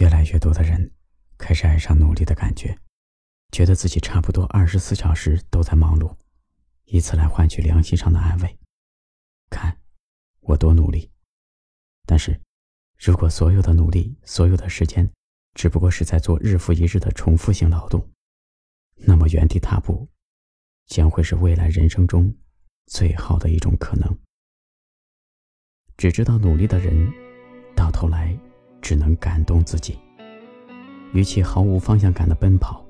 越来越多的人开始爱上努力的感觉，觉得自己差不多二十四小时都在忙碌，以此来换取良心上的安慰。看，我多努力。但是，如果所有的努力、所有的时间，只不过是在做日复一日的重复性劳动，那么原地踏步，将会是未来人生中最好的一种可能。只知道努力的人，到头来。只能感动自己。与其毫无方向感的奔跑，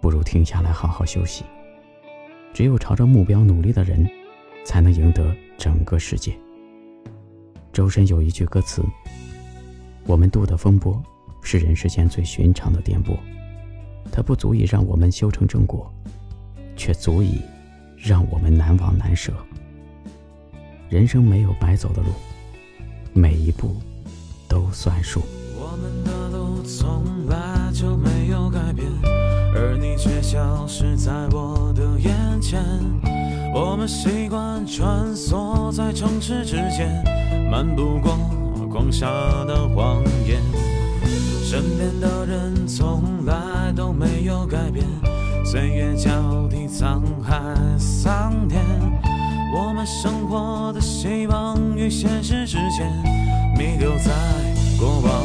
不如停下来好好休息。只有朝着目标努力的人，才能赢得整个世界。周深有一句歌词：“我们渡的风波，是人世间最寻常的颠簸，它不足以让我们修成正果，却足以让我们难忘难舍。人生没有白走的路，每一步。”算数。我们的路从来就没有改变，而你却消失在我的眼前。我们习惯穿梭在城市之间，漫不过光沙的谎言。身边的人从来都没有改变，岁月交替沧海桑田。我们生活的希望与现实之间，弥留在过往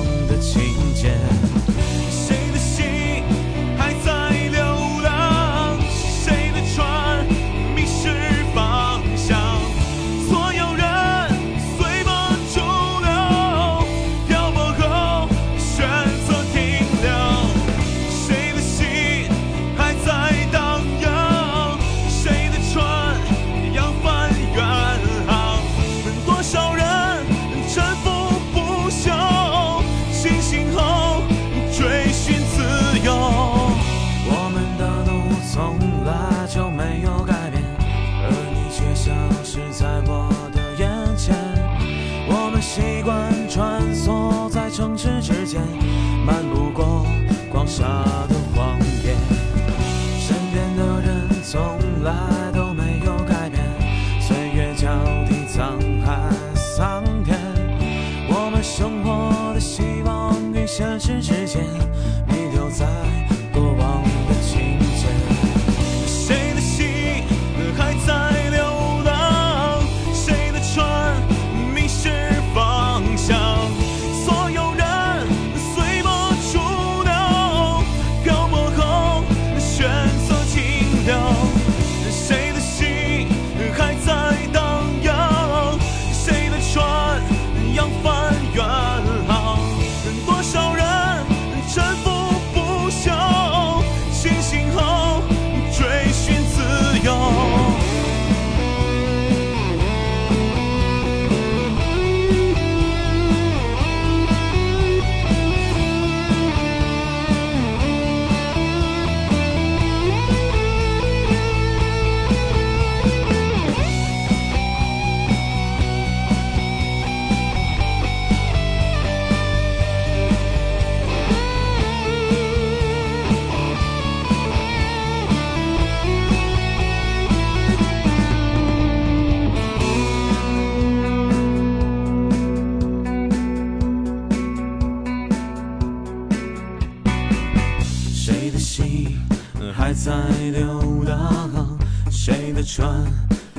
还在流浪，谁的船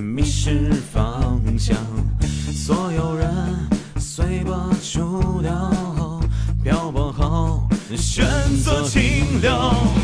迷失方向？所有人随波逐流，漂泊后选择停留。